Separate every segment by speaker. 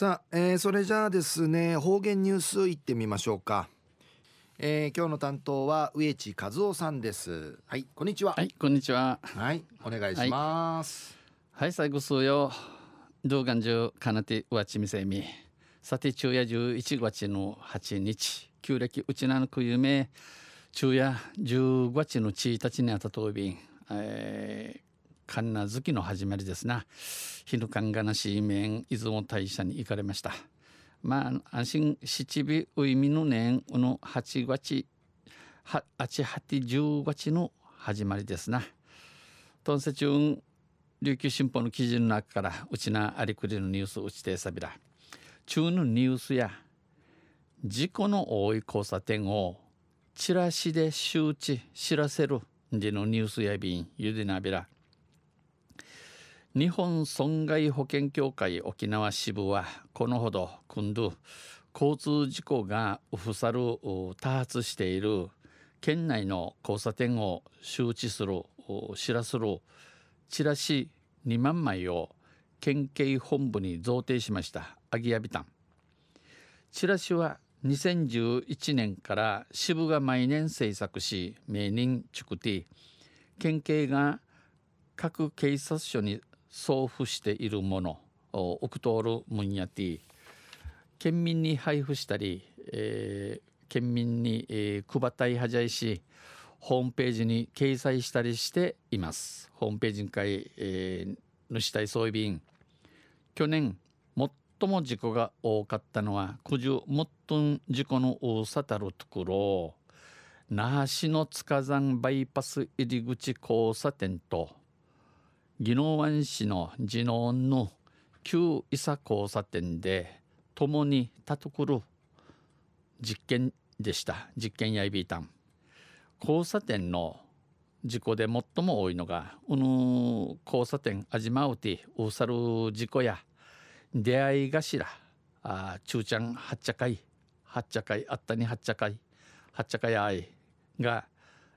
Speaker 1: さあ、えー、それじゃあですね方言ニュースいってみましょうか、えー、今日の担当は植地和夫さんです。はいこんにちは。
Speaker 2: はいこんにちは。
Speaker 1: はいお願いします。
Speaker 2: はい、最後数よ。動画中かなてわちみせみさて昼夜11月の8日。旧暦うちなのくゆめ昼夜10月の1日にあたとびん、えー、カンナ月の始まりですな。日ぬかんがなし面出雲大社に行かれました。まあ、安心七尾ういみの年の八月、八八十月の始まりですな。トンセチュン琉球新報の記事の中からうちなありくりのニュースうちてさびら。中のニュースや事故の多い交差点をチラシで周知知らせるでのニュースやびんゆでなびら。日本損害保険協会沖縄支部はこのほど今度交通事故がふさる多発している県内の交差点を周知する知らするチラシ2万枚を県警本部に贈呈しました。アギアビタン。チラシは2011年から支部が毎年制作し名人チュクティ県警が各警察署に送付しているものをオクトールムンヤティ県民に配布したり、えー、県民に、えー、配ったいはじゃいしホームページに掲載したりしています。ホームページにかい、えー、主体装備員。去年最も事故が多かったのは九十もっとん事故の多さたるところ。那覇市の塚山バイパス入り口交差点と宜野湾市の地のの旧伊佐交差点で共にたとくる実験でした。実験やいびいたん。交差点の事故で最も多いのがうぬ交差点あじまうてうさる事故や出会い頭あ中ちゃんはっちゃかいはっちゃかいあったにはっちゃかいはっちゃかいあいが、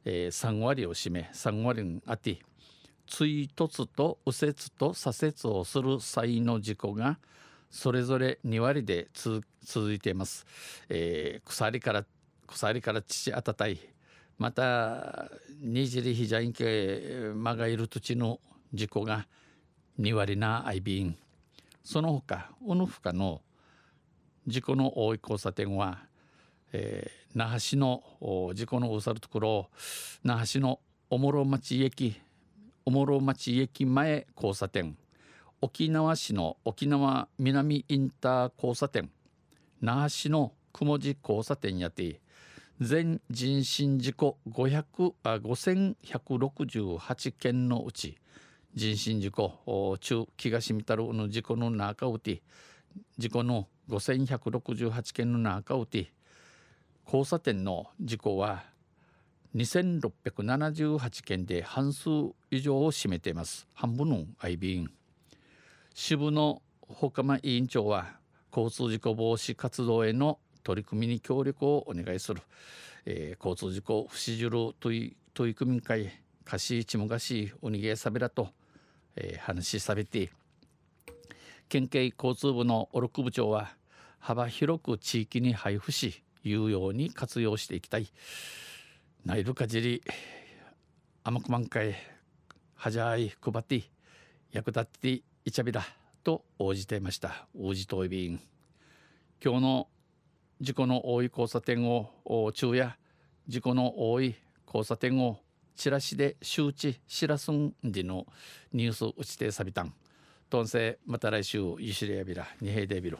Speaker 2: えー、3割を占め3割あって追突と右折と左折をする際の事故がそれぞれ2割で続いています、えー、鎖から鎖から父あたたい。またにじりひじゃんけ間がいる土地の事故が2割なアイビンその他うぬふかの事故の多い交差点は、えー、那覇市の事故の多さるところ那覇市のおもろ町駅おもろ町駅前交差点。沖縄市の沖縄南インター交差点。那覇市の雲地交差点やて全人身事故500あ5168件のうち人身事故中気がしみたるの事故の中うて事故の5168件の中うて交差点の事故は2678件で半数以上を占めています。半分の IB 員支部の他間委員長は交通事故防止活動への取り組みに協力をお願いする、えー、交通事故不死じる取り組み会かしちもがしおにげさべらと、えー、話しされて県警交通部のオロク部長は幅広く地域に配布し有用に活用していきたい。ナイルかじり甘く満開はじゃい配って役立っていちゃびだと応じていました。王子といびん。今日の事故の多い交差点を昼夜事故の多い交差点をチラシで周知知らすんでのニュース打ちてさびたん。とんせまた来週ゆしりやびらにへいでびろ。